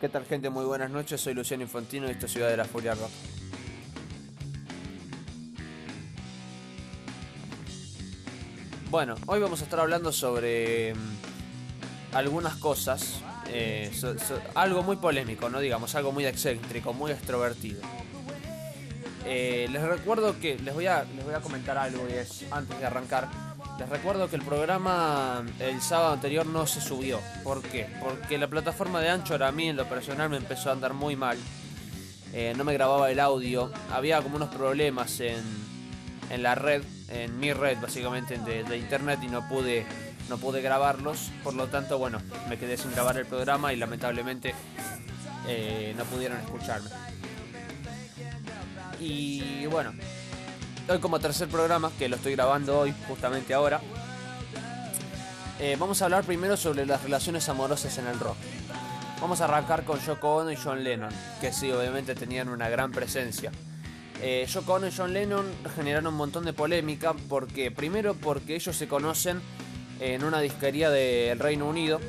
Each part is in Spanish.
¿Qué tal gente? Muy buenas noches, soy Luciano Infantino y esta es Ciudad de la Furia Rock. Bueno, hoy vamos a estar hablando sobre mm, algunas cosas, eh, algo muy polémico, no digamos, algo muy excéntrico, muy extrovertido. Eh, les recuerdo que les voy a les voy a comentar algo y es antes de arrancar. Les recuerdo que el programa el sábado anterior no se subió. ¿Por qué? Porque la plataforma de Anchor a mí en lo personal me empezó a andar muy mal. Eh, no me grababa el audio. Había como unos problemas en, en la red, en mi red básicamente de, de internet y no pude no pude grabarlos. Por lo tanto, bueno, me quedé sin grabar el programa y lamentablemente eh, no pudieron escucharme. Y bueno, hoy como tercer programa, que lo estoy grabando hoy, justamente ahora, eh, vamos a hablar primero sobre las relaciones amorosas en el rock. Vamos a arrancar con Yoko Ono y John Lennon, que sí, obviamente tenían una gran presencia. Eh, Yoko Ono y John Lennon generaron un montón de polémica, porque primero porque ellos se conocen en una disquería del Reino Unido.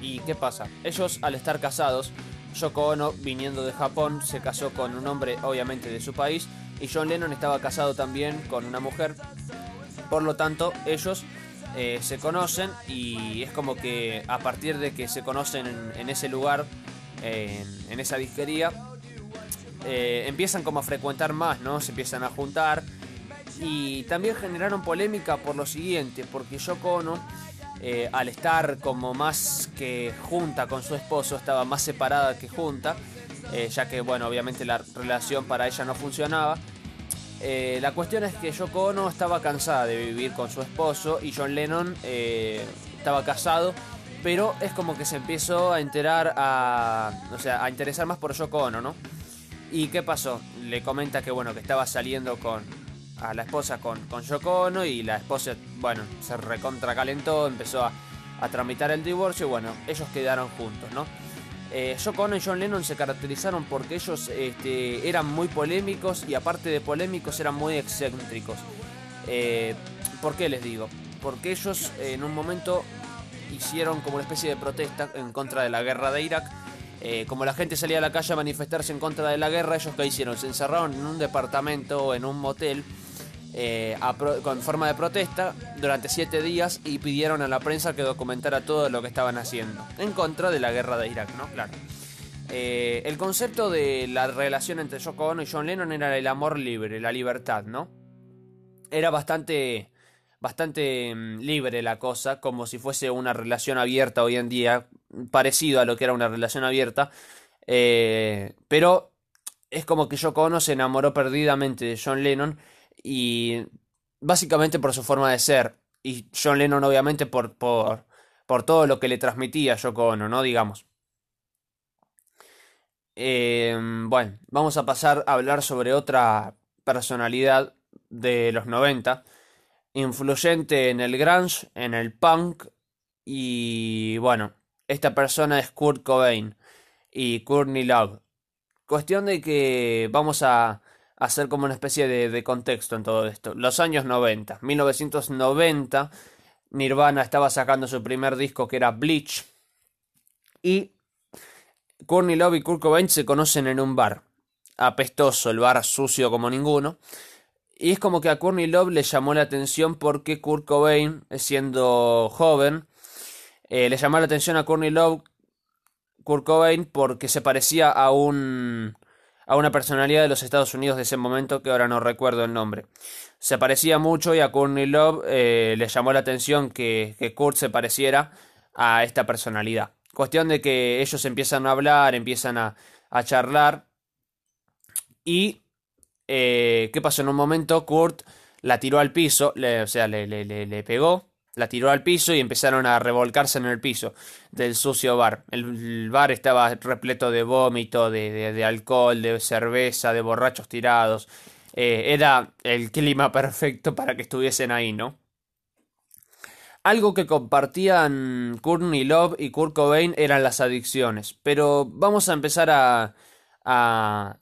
¿Y qué pasa? Ellos al estar casados, Yoko Ono, viniendo de Japón, se casó con un hombre obviamente de su país y John Lennon estaba casado también con una mujer. Por lo tanto, ellos eh, se conocen y es como que a partir de que se conocen en, ese lugar, en, en esa disquería, eh, empiezan como a frecuentar más, ¿no? Se empiezan a juntar y también generaron polémica por lo siguiente, porque Yoko Ono, eh, al estar como más que junta con su esposo, estaba más separada que junta, eh, ya que, bueno, obviamente la relación para ella no funcionaba. Eh, la cuestión es que Yoko Ono estaba cansada de vivir con su esposo y John Lennon eh, estaba casado, pero es como que se empezó a enterar a, o sea, a interesar más por Yoko Ono, ¿no? ¿Y qué pasó? Le comenta que bueno, que estaba saliendo con a la esposa con, con Yoko Ono y la esposa, bueno, se recontracalentó, empezó a, a tramitar el divorcio y bueno, ellos quedaron juntos, ¿no? Eh, Yoko Ono y John Lennon se caracterizaron porque ellos este, eran muy polémicos y aparte de polémicos eran muy excéntricos. Eh, ¿Por qué les digo? Porque ellos en un momento hicieron como una especie de protesta en contra de la guerra de Irak. Eh, como la gente salía a la calle a manifestarse en contra de la guerra, ellos qué hicieron? Se encerraron en un departamento o en un motel eh, con forma de protesta durante siete días y pidieron a la prensa que documentara todo lo que estaban haciendo en contra de la guerra de Irak, ¿no? Claro. Eh, el concepto de la relación entre Yoko Ono y John Lennon era el amor libre, la libertad, ¿no? Era bastante, bastante mm, libre la cosa, como si fuese una relación abierta hoy en día, parecido a lo que era una relación abierta, eh, pero es como que Yoko Ono se enamoró perdidamente de John Lennon y básicamente por su forma de ser y John Lennon obviamente por, por, por todo lo que le transmitía a Yoko Ono, ¿no? Digamos. Eh, bueno, vamos a pasar a hablar sobre otra personalidad de los 90, influyente en el grunge, en el punk y bueno, esta persona es Kurt Cobain y Courtney Love. Cuestión de que vamos a hacer como una especie de, de contexto en todo esto. Los años 90, 1990, Nirvana estaba sacando su primer disco que era Bleach y Courtney Love y Kurt Cobain se conocen en un bar. Apestoso, el bar sucio como ninguno. Y es como que a Courtney Love le llamó la atención porque Kurt Cobain, siendo joven, eh, le llamó la atención a Courtney Love, Kurt Cobain, porque se parecía a un a una personalidad de los Estados Unidos de ese momento que ahora no recuerdo el nombre. Se parecía mucho y a Courtney Love eh, le llamó la atención que, Kurt se pareciera a esta personalidad. Cuestión de que ellos empiezan a hablar, empiezan a, charlar y eh, ¿qué pasó? En un momento Kurt la tiró al piso, o sea, le pegó, la tiró al piso y empezaron a revolcarse en el piso del sucio bar. El, bar estaba repleto de vómito, de, de- de alcohol, de cerveza, de borrachos tirados. Eh, era el clima perfecto para que estuviesen ahí, ¿no? Algo que compartían Courtney Love y Kurt Cobain eran las adicciones. Pero vamos a empezar a, a,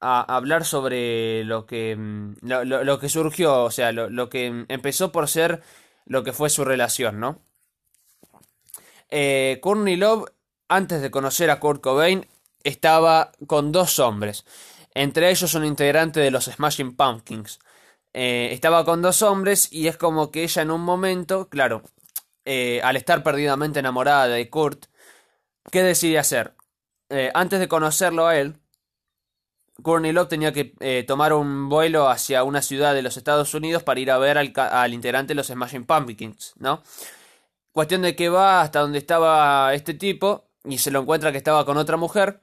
a hablar sobre lo que, mm, lo, lo- lo que surgió, o sea, lo, lo que empezó por ser lo que fue su relación, ¿no? Eh, Courtney Love antes de conocer a Kurt Cobain, estaba con dos hombres. Entre ellos un integrante de los Smashing Pumpkins. Eh, estaba con dos hombres y es como que ella en un momento, claro, eh, al estar perdidamente enamorada de Kurt, ¿qué decide hacer? Antes de conocerlo a él, Courtney Love tenía que tomar un vuelo hacia una ciudad de los Estados Unidos para ir a ver al, al integrante de los Smashing Pumpkins, ¿no? Cuestión de que va hasta donde estaba este tipo y se lo encuentra que estaba con otra mujer.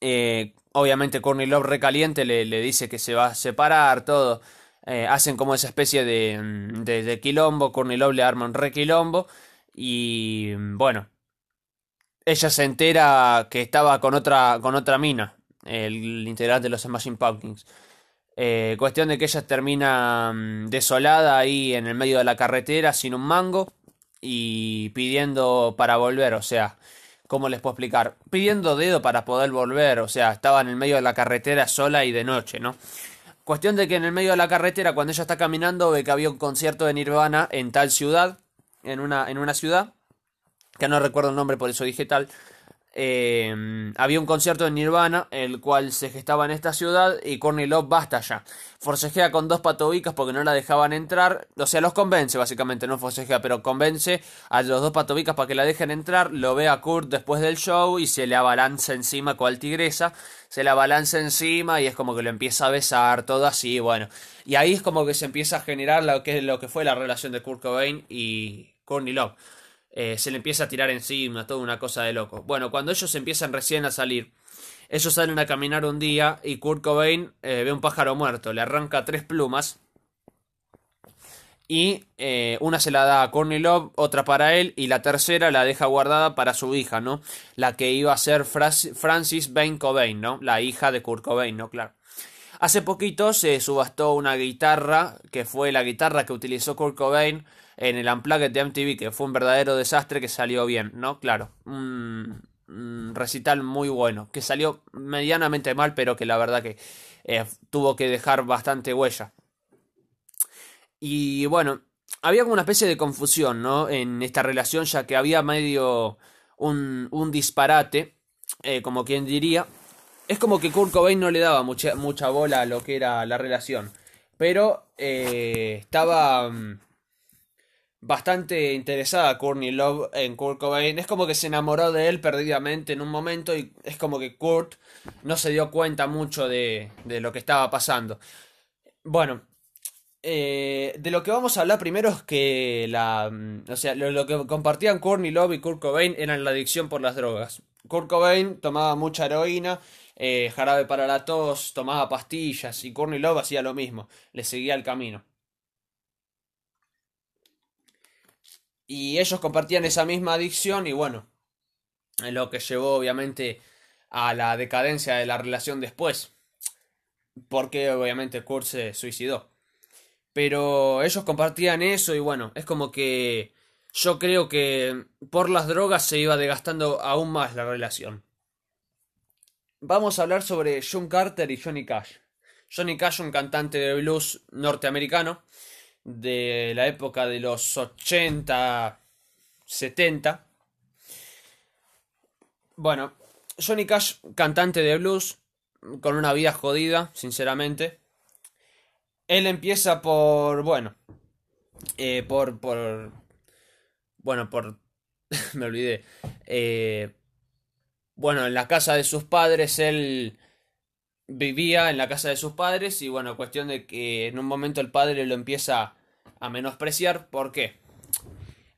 Eh, obviamente Courtney Love recaliente le, le, dice que se va a separar, todo. Eh, hacen como esa especie de, mm, de, quilombo. Courtney Love le arma un requilombo. Y mm, bueno. Ella se entera que estaba con otra, con otra mina. El integrante de los Smashing Pumpkins. Eh, cuestión de que ella termina mm, desolada ahí en el medio de la carretera sin un mango y pidiendo para volver, o sea, ¿cómo les puedo explicar? Pidiendo dedo para poder volver, o sea, estaba en el medio de la carretera sola y de noche, ¿no? Cuestión de que en el medio de la carretera, cuando ella está caminando, ve que había un concierto de Nirvana en tal ciudad, en una, en una ciudad, que no recuerdo el nombre, por eso dije tal, eh, había un concierto de Nirvana, el cual se gestaba en esta ciudad y Courtney Love basta ya. Forcejea con dos patobicas porque no la dejaban entrar, o sea, los convence básicamente, no forcejea, pero convence a los dos patobicas para que la dejen entrar, lo ve a Kurt después del show y se le abalanza encima cual tigresa, se le abalanza encima y es como que lo empieza a besar, todo así, bueno. Y ahí es como que se empieza a generar lo que, lo que fue la relación de Kurt Cobain y Courtney Love. Eh, se le empieza a tirar encima, toda una cosa de loco. Bueno, cuando ellos empiezan recién a salir, ellos salen a caminar un día y Kurt Cobain eh, ve un pájaro muerto, le arranca tres plumas y eh, una se la da a Courtney Love, otra para él y la tercera la deja guardada para su hija, ¿no? La que iba a ser Francis Bain Cobain, ¿no? La hija de Kurt Cobain, ¿no? Claro. Hace poquito se subastó una guitarra que fue la guitarra que utilizó Kurt Cobain en el Unplugged de MTV, que fue un verdadero desastre que salió bien, ¿no? Claro, un, recital muy bueno, que salió medianamente mal, pero que la verdad que eh, tuvo que dejar bastante huella. Y bueno, había como una especie de confusión, ¿no? En esta relación, ya que había medio un, un disparate, eh, como quien diría. Es como que Kurt Cobain no le daba mucha, mucha bola a lo que era la relación. Pero eh, estaba mm, bastante interesada Courtney Love en Kurt Cobain. Es como que se enamoró de él perdidamente en un momento y es como que Kurt no se dio cuenta mucho de, de lo que estaba pasando. Bueno, eh, de lo que vamos a hablar primero es que la, mm, o sea, lo, que compartían Courtney Love y Kurt Cobain eran la adicción por las drogas. Kurt Cobain tomaba mucha heroína, eh, jarabe para la tos, tomaba pastillas y Courtney Love hacía lo mismo, le seguía el camino. Y ellos compartían esa misma adicción y bueno, lo que llevó obviamente a la decadencia de la relación después. Porque obviamente Kurt se suicidó. Pero ellos compartían eso y bueno, es como que yo creo que por las drogas se iba desgastando aún más la relación. Vamos a hablar sobre John Carter y Johnny Cash. Johnny Cash, un cantante de blues norteamericano, de la época de los 80, 70. Bueno, Johnny Cash, cantante de blues, con una vida jodida, sinceramente. Él empieza por, bueno, eh, por, por, bueno, por, me olvidé, eh, bueno, en la casa de sus padres, él vivía en la casa de sus padres y bueno, cuestión de que en un momento el padre lo empieza a menospreciar. ¿Por qué?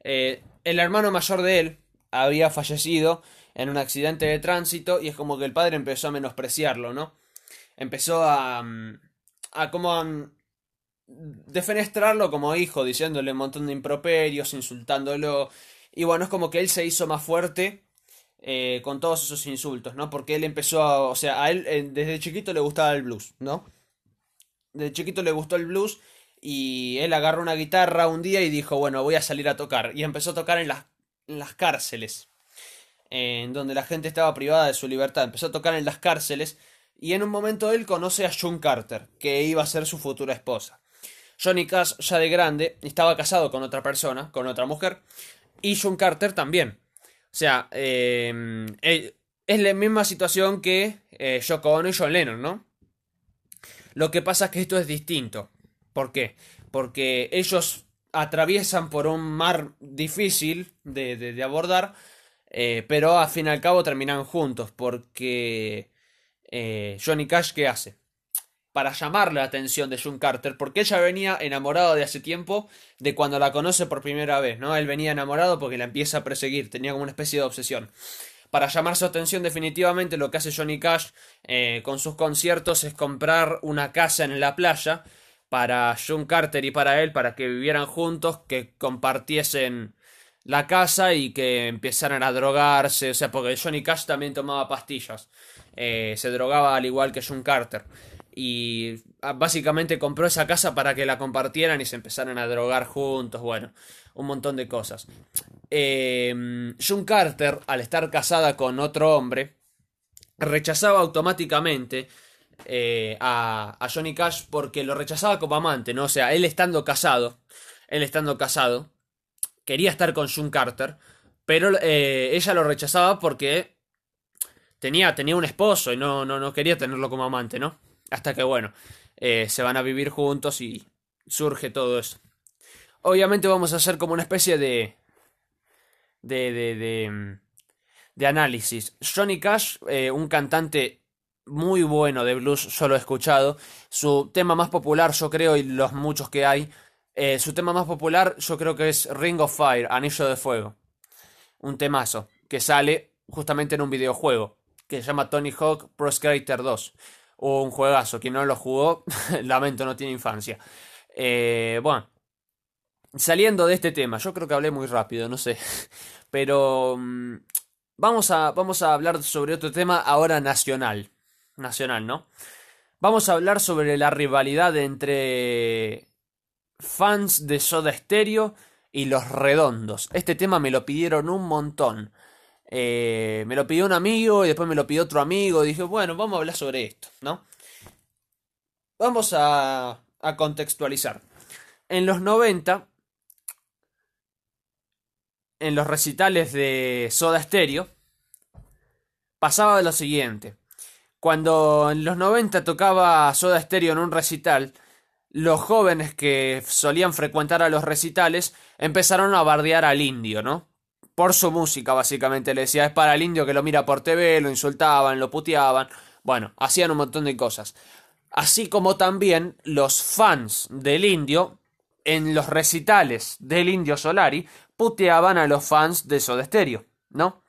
Eh, el hermano mayor de él había fallecido en un accidente de tránsito y es como que el padre empezó a menospreciarlo, ¿no? Empezó a... Mm, a como a mm, defenestrarlo como hijo, diciéndole un montón de improperios, insultándolo. Y bueno, es como que él se hizo más fuerte eh, con todos esos insultos, ¿no? Porque él empezó a, o sea, a él eh, desde chiquito le gustaba el blues, ¿no? Desde chiquito le gustó el blues y él agarró una guitarra un día y dijo, bueno, voy a salir a tocar. Y empezó a tocar en las, cárceles, en donde la gente estaba privada de su libertad. Empezó a tocar en las cárceles y en un momento él conoce a June Carter, que iba a ser su futura esposa. Johnny Cash, ya de grande, estaba casado con otra persona, con otra mujer, y June Carter también. Sea, em, eh, es la misma situación que eh, Ono y John Lennon, ¿no? Lo que pasa es que esto es distinto. ¿Por qué? Porque ellos atraviesan por un mar difícil de, abordar, eh, pero al fin y al cabo terminan juntos, porque eh, Johnny Cash, ¿qué hace? Para llamarle la atención de June Carter, porque ella venía enamorada de hace tiempo de cuando la conoce por primera vez, ¿no? Él venía enamorado porque la empieza a perseguir, tenía como una especie de obsesión. Para llamar su atención definitivamente lo que hace Johnny Cash eh, con sus conciertos es comprar una casa en la playa para John Carter y para él, para que vivieran juntos, que compartiesen la casa y que empezaran a drogarse, o sea, porque Johnny Cash también tomaba pastillas, eh, se drogaba al igual que John Carter. Y ah, básicamente compró esa casa para que la compartieran y se empezaran a drogar juntos, bueno, un montón de cosas. Eh, June Carter, al estar casada con otro hombre, rechazaba automáticamente eh, a, Johnny Cash porque lo rechazaba como amante, ¿no? O sea, él estando casado, él estando casado, quería estar con June Carter, pero eh, ella lo rechazaba porque tenía, tenía un esposo y no, no, no quería tenerlo como amante, ¿no? Hasta que, bueno, eh, se van a vivir juntos y surge todo eso. Obviamente vamos a hacer como una especie de... de, de, de, de análisis. Johnny Cash, un cantante muy bueno de blues, solo he escuchado. Su tema más popular, yo creo, y los muchos que hay, eh, su tema más popular yo creo que es Ring of Fire, Anillo de Fuego. Un temazo que sale justamente en un videojuego que se llama Tony Hawk Pro Skater 2. Un juegazo, quien no lo jugó, lamento, no tiene infancia. Eh, bueno, saliendo de este tema, yo creo que hablé muy rápido, no sé. Pero mm, vamos, a, vamos a hablar sobre otro tema ahora nacional nacional, ¿no? Vamos a hablar sobre la rivalidad entre fans de Soda Stereo y los redondos. Este tema me lo pidieron un montón. Eh, me lo pidió un amigo y después me lo pidió otro amigo. dije, bueno, vamos a hablar sobre esto, ¿no? Vamos a, a contextualizar. En los 90, en los recitales de Soda Stereo, pasaba lo siguiente. Cuando en los 90 tocaba Soda Stereo en un recital, los jóvenes que solían frecuentar a los recitales empezaron a bardear al indio, ¿no? Por su música, básicamente. Le decía, es para el indio que lo mira por TV, lo insultaban, lo puteaban. Bueno, hacían un montón de cosas. Así como también los fans del indio, en los recitales del indio Solari, puteaban a los fans de Soda Stereo, ¿no?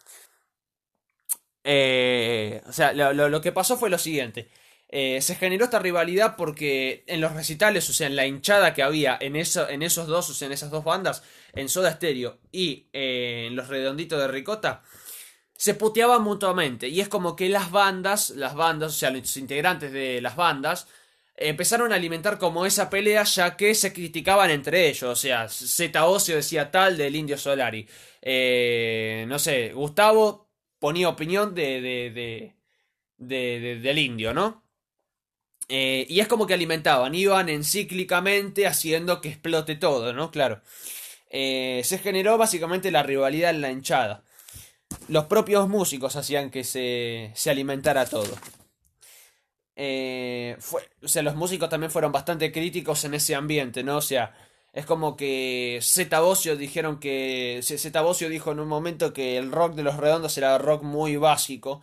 Eh, o sea, lo, que pasó fue lo siguiente. Eh, se generó esta rivalidad porque en los recitales, o sea, en la hinchada que había en, eso, en esos dos, o sea, en esas dos bandas, en Soda Stereo y eh, en los Redonditos de Ricota, se puteaban mutuamente. Y es como que las bandas, las bandas, o sea, los integrantes de las bandas, empezaron a alimentar como esa pelea ya que se criticaban entre ellos. O sea, Z Ocio decía tal del Indio Solari. no sé, Gustavo ponía opinión de, de, de, del indio, ¿no? Eh, y es como que alimentaban, iban encíclicamente haciendo que explote todo, ¿no? Claro. Eh, se generó básicamente la rivalidad en la hinchada. Los propios músicos hacían que se, se alimentara todo. Eh, fue, o sea, los músicos también fueron bastante críticos en ese ambiente, ¿no? O sea, es como que Z Bocio dijeron que. Z Bocio dijo en un momento que el rock de los redondos era rock muy básico.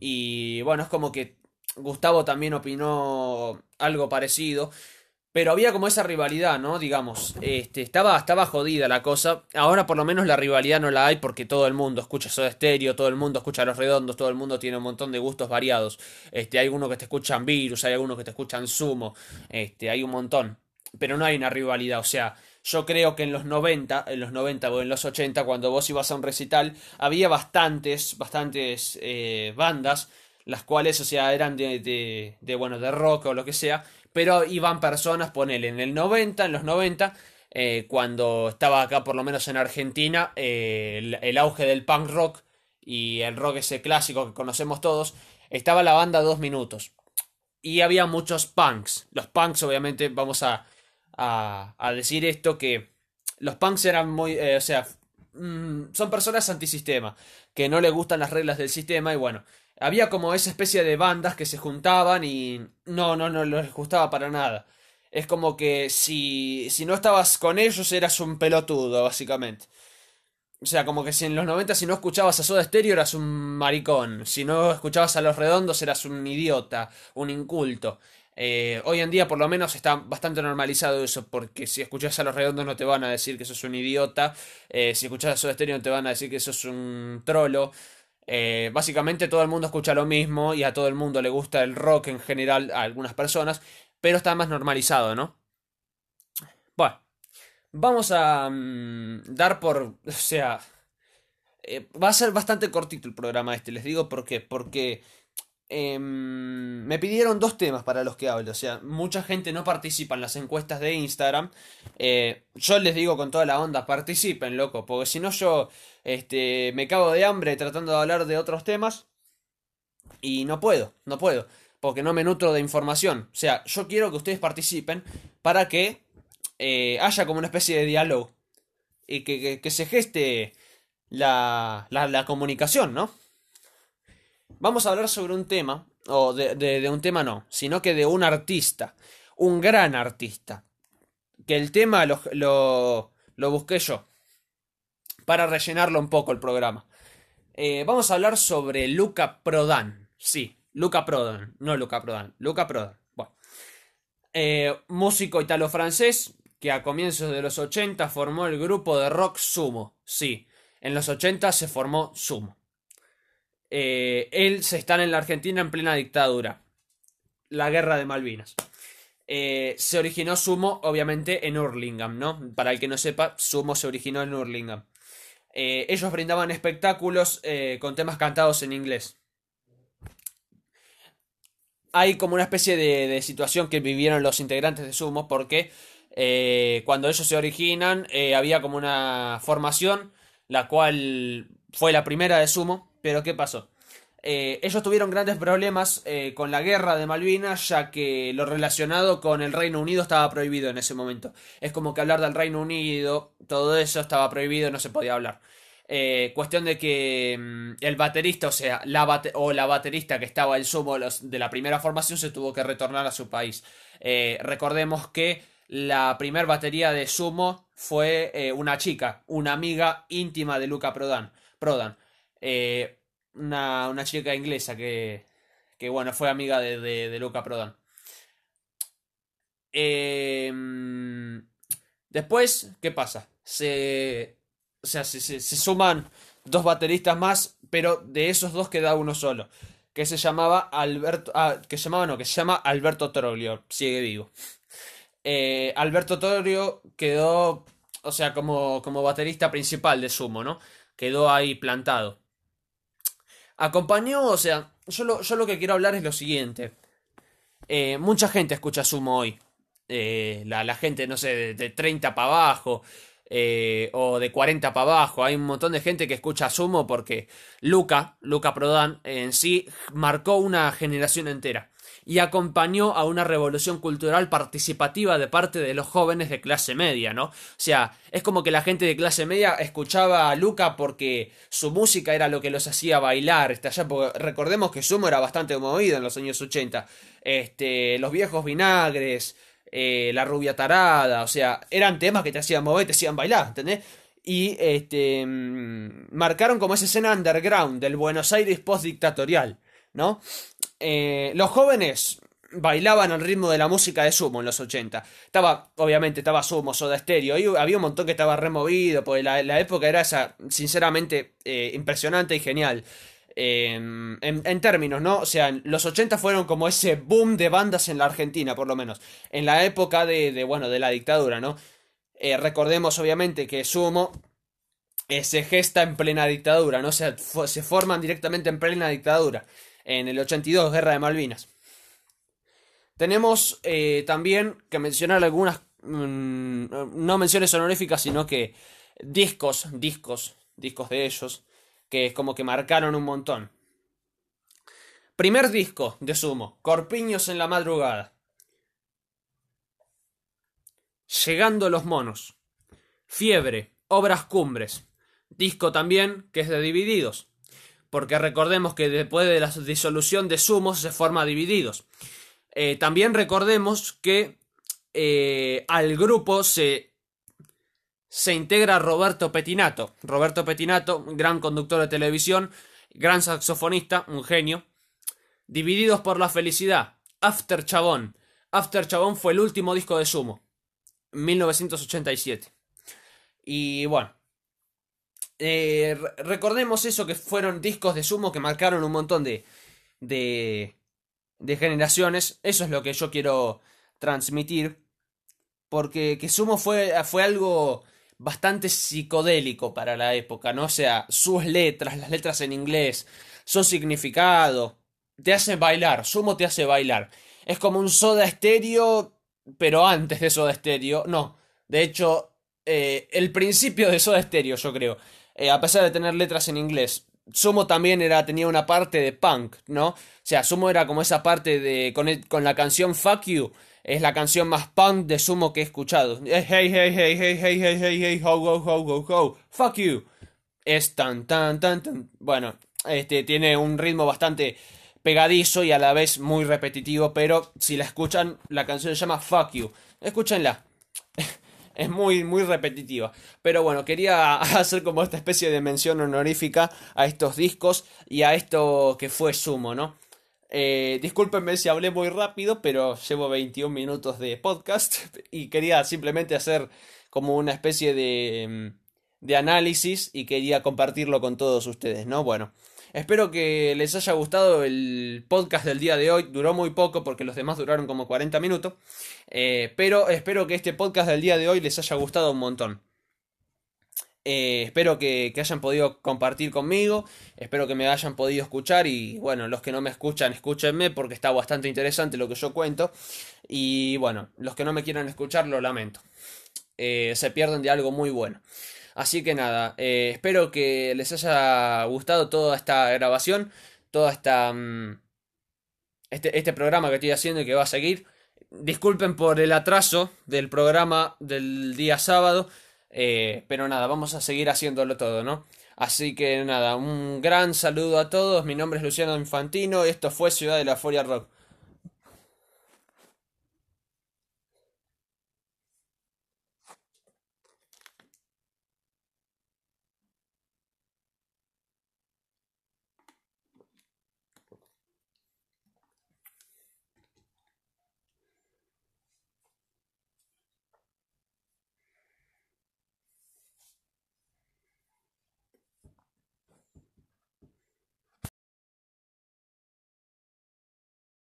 Y bueno, es como que Gustavo también opinó algo parecido. Pero había como esa rivalidad, ¿no? Digamos, este, estaba, estaba jodida la cosa. Ahora por lo menos la rivalidad no la hay porque todo el mundo escucha Soda Stereo, todo el mundo escucha Los Redondos, todo el mundo tiene un montón de gustos variados. Este, hay algunos que te escuchan Virus, hay algunos que te escuchan Sumo, este, hay un montón pero no hay una rivalidad. O sea, yo creo que en los 90, en los 90 o en los 80, cuando vos ibas a un recital, había bastantes, bastantes eh, bandas, las cuales, o sea, eran de, de, bueno, de rock o lo que sea, pero iban personas, ponele, en el 90, en los 90, eh, cuando estaba acá, por lo menos en Argentina, eh, el, auge del punk rock y el rock ese clásico que conocemos todos, estaba la banda Dos Minutos. Y había muchos punks. Los punks, obviamente, vamos a, a, decir esto que los punks eran muy, eh, o sea, mm, son personas antisistema, que no le gustan las reglas del sistema y bueno, había como esa especie de bandas que se juntaban y no, no, no les gustaba para nada. Es como que si, si no estabas con ellos eras un pelotudo, básicamente. O sea, como que si en los 90 si no escuchabas a Soda Stereo eras un maricón, si no escuchabas a Los Redondos eras un idiota, un inculto. Eh, hoy en día por lo menos está bastante normalizado eso, porque si escuchas a Los Redondos no te van a decir que sos un idiota, eh, si escuchas a Soda Stereo no te van a decir que sos un trolo. Eh, básicamente todo el mundo escucha lo mismo y a todo el mundo le gusta el rock en general, a algunas personas, pero está más normalizado, ¿no? Bueno, vamos a mm, dar por, o sea, eh, va a ser bastante cortito el programa este, les digo por qué, porque em, me pidieron dos temas para los que hablo, o sea, mucha gente no participa en las encuestas de Instagram, eh, yo les digo con toda la onda, participen, loco, porque si no yo este, me cago de hambre tratando de hablar de otros temas y no puedo, no puedo porque no me nutro de información. O sea, yo quiero que ustedes participen para que eh, haya como una especie de diálogo y que, se geste la, la, comunicación, ¿no? Vamos a hablar sobre un tema, o de, un tema no, sino que de un artista, un gran artista, que el tema lo, lo, lo busqué yo, para rellenarlo un poco el programa. Eh, vamos a hablar sobre Luca Prodan, sí, Luca Prodan, no Luca Prodan, Luca Prodan. Bueno. Eh, músico italo-francés que a comienzos de los 80 formó el grupo de rock Sumo. Sí, en los 80 se formó Sumo. Eh, él se está en la Argentina en plena dictadura. La guerra de Malvinas. Eh, se originó Sumo, obviamente, en Hurlingham, ¿no? Para el que no sepa, Sumo se originó en Hurlingham. ellos brindaban espectáculos con temas cantados en inglés hay como una especie de, situación que vivieron los integrantes de Sumo porque eh, cuando ellos se originan eh, había como una formación la cual fue la primera de Sumo, pero ¿qué pasó? Eh, ellos tuvieron grandes problemas con la guerra de Malvinas, ya que lo relacionado con el Reino Unido estaba prohibido en ese momento. Es como que hablar del Reino Unido, todo eso estaba prohibido, no se podía hablar. Eh, cuestión de que mm, el baterista, o sea, la, o la baterista que estaba el sumo de la primera formación se tuvo que retornar a su país. Eh, recordemos que la primera batería de Sumo fue eh, una chica, una amiga íntima de Luca Prodan. Prodan una, una, chica inglesa que, que, bueno, fue amiga de, de, Luca Prodan. Mm, después, ¿qué pasa? Se o sea, se, suman dos bateristas más, pero de esos dos queda uno solo. Que se llamaba Alberto. Ah, que se llamaba no, que se llama Alberto Troglio. Sigue vivo. Eh, Alberto Troglio quedó. O sea, como, como baterista principal de Sumo, ¿no? Quedó ahí plantado. Acompañó, o sea, yo lo, yo lo que quiero hablar es lo siguiente. Eh, mucha gente escucha Sumo hoy. Eh, la, gente, no sé, de, de 30 para abajo. Eh, o de 40 para abajo. Hay un montón de gente que escucha Sumo porque Luca, Luca Prodan, en sí marcó una generación entera y acompañó a una revolución cultural participativa de parte de los jóvenes de clase media, ¿no? O sea, es como que la gente de clase media escuchaba a Luca porque su música era lo que los hacía bailar, este, allá, porque recordemos que Sumo era bastante movido en los años 80, este, los viejos vinagres, eh, la rubia tarada, o sea, eran temas que te hacían mover, te hacían bailar, ¿entendés? Y este, mm, marcaron como esa escena underground del Buenos Aires post-dictatorial, ¿no? Eh, los jóvenes bailaban al ritmo de la música de Sumo en los 80. Estaba, obviamente, estaba Sumo, Soda Stereo, había un montón que estaba removido, porque la, época era esa, sinceramente, eh, impresionante y genial. Em, en, términos, ¿no? O sea, los 80 fueron como ese boom de bandas en la Argentina, por lo menos. En la época de, bueno, de la dictadura, ¿no? Eh, recordemos, obviamente, que Sumo se gesta en plena dictadura, ¿no? O sea, se forman directamente en plena dictadura. En el 82, Guerra de Malvinas. Tenemos eh, también que mencionar algunas, mm, no menciones honoríficas, sino que discos, discos, discos de ellos que es como que marcaron un montón. Primer disco de Sumo, Corpiños en la madrugada. Llegando los monos. Fiebre, Obras Cumbres. disco también que es de Divididos. Porque recordemos que después de la disolución de Sumo se forma Divididos. Eh, también recordemos que eh, al grupo se, se integra Roberto Petinato. Roberto Petinato, gran conductor de televisión, gran saxofonista, un genio. Divididos por la felicidad. After Chabón. After Chabón fue el último disco de Sumo. 1987. Y bueno. Eh, recordemos eso que fueron discos de Sumo que marcaron un montón de, de, generaciones. Eso es lo que yo quiero transmitir. Porque que Sumo fue, fue algo bastante psicodélico para la época, ¿no? Sea, sus letras, las letras en inglés, su significado, te hace bailar, Sumo te hace bailar. Es como un soda estéreo, pero antes de soda estéreo, no. De hecho, eh, el principio de soda estéreo, yo creo. Eh, a pesar de tener letras en inglés. Sumo también era, tenía una parte de punk, ¿no? O sea, Sumo era como esa parte de. con, con la canción Fuck You es la canción más punk de Sumo que he escuchado. Hey, hey, hey, hey, hey, hey, hey, hey, hey, ho, ho, ho, ho, ho, fuck you. Es tan, tan, tan, tan. Bueno, este tiene un ritmo bastante pegadizo y a la vez muy repetitivo, pero si la escuchan, la canción se llama Fuck You. Escúchenla. Es muy, muy repetitiva. Pero bueno, quería hacer como esta especie de mención honorífica a estos discos y a esto que fue Sumo, ¿no? Eh, discúlpenme si hablé muy rápido, pero llevo 21 minutos de podcast y quería simplemente hacer como una especie de, mm, de análisis y quería compartirlo con todos ustedes, ¿no? Bueno, espero que les haya gustado el podcast del día de hoy. Duró muy poco porque los demás duraron como 40 minutos, eh, pero espero que este podcast del día de hoy les haya gustado un montón. Eh, espero que, hayan podido compartir conmigo, espero que me hayan podido escuchar y bueno, los que no me escuchan, escúchenme porque está bastante interesante lo que yo cuento y bueno, los que no me quieran escuchar lo lamento, eh, se pierden de algo muy bueno. Así que nada, eh, espero que les haya gustado toda esta grabación, toda esta... Mm, este, este programa que estoy haciendo y que va a seguir. Disculpen por el atraso del programa del día sábado. Eh, pero nada, vamos a seguir haciéndolo todo, ¿no? Así que nada, un gran saludo a todos. Mi nombre es Luciano Infantino. Esto fue Ciudad de la Foria Rock.